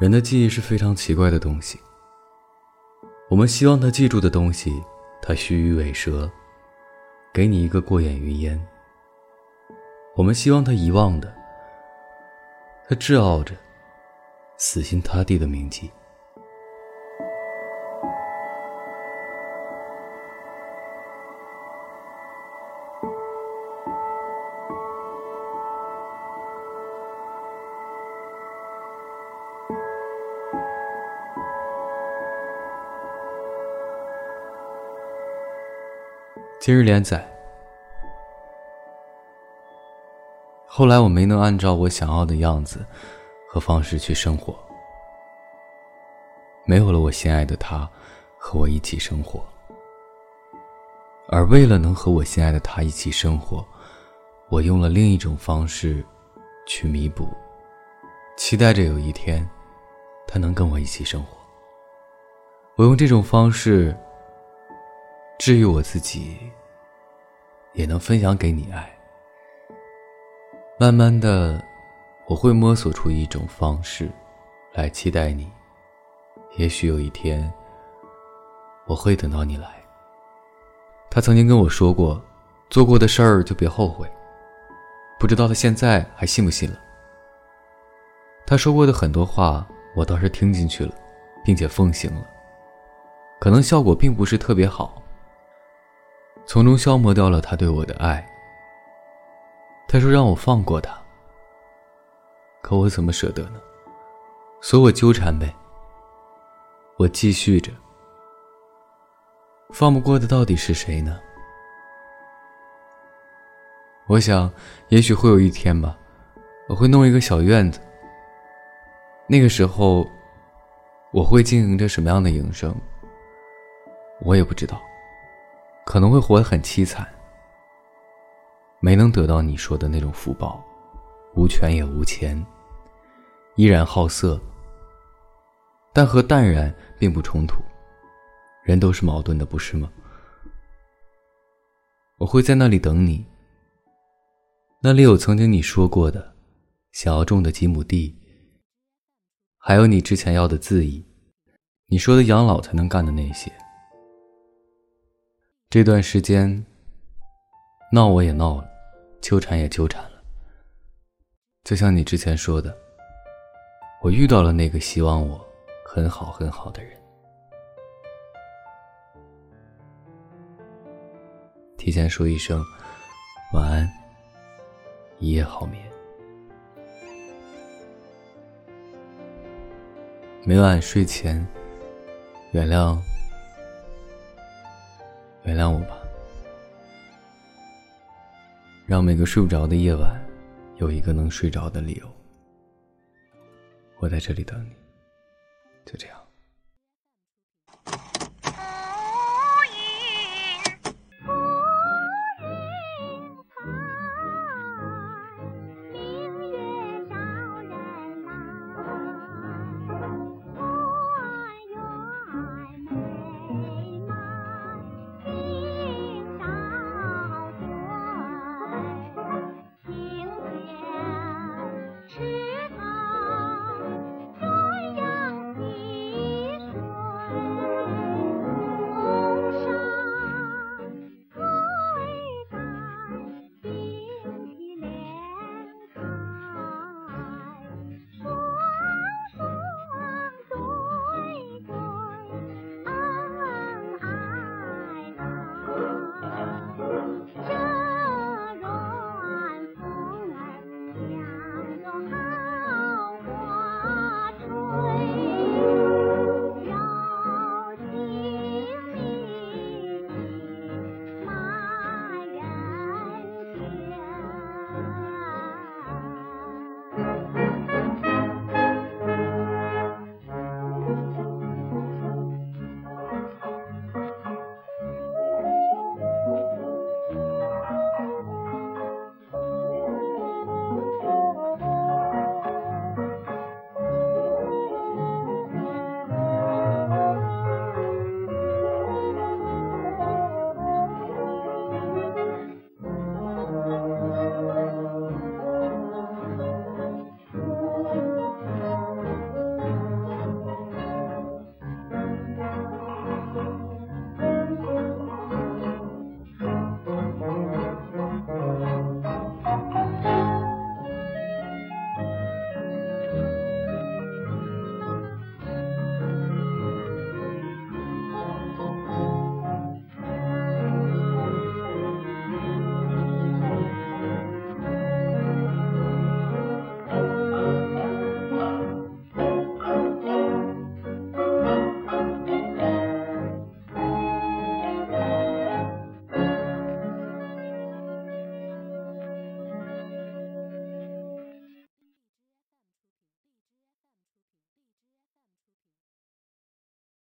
人的记忆是非常奇怪的东西。我们希望他记住的东西，他虚与委蛇，给你一个过眼云烟；我们希望他遗忘的，他自傲着，死心塌地的铭记。今日连载。后来我没能按照我想要的样子和方式去生活，没有了我心爱的他和我一起生活。而为了能和我心爱的他一起生活，我用了另一种方式去弥补，期待着有一天他能跟我一起生活。我用这种方式。治愈我自己，也能分享给你爱。慢慢的，我会摸索出一种方式，来期待你。也许有一天，我会等到你来。他曾经跟我说过，做过的事儿就别后悔。不知道他现在还信不信了。他说过的很多话，我倒是听进去了，并且奉行了。可能效果并不是特别好。从中消磨掉了他对我的爱。他说让我放过他，可我怎么舍得呢？所以我纠缠呗。我继续着。放不过的到底是谁呢？我想，也许会有一天吧，我会弄一个小院子。那个时候，我会经营着什么样的营生？我也不知道。可能会活得很凄惨，没能得到你说的那种福报，无权也无钱，依然好色，但和淡然并不冲突。人都是矛盾的，不是吗？我会在那里等你。那里有曾经你说过的，想要种的几亩地，还有你之前要的字意，你说的养老才能干的那些。这段时间，闹我也闹了，纠缠也纠缠了。就像你之前说的，我遇到了那个希望我很好很好的人。提前说一声晚安，一夜好眠。每晚睡前，原谅。原谅我吧，让每个睡不着的夜晚有一个能睡着的理由。我在这里等你，就这样。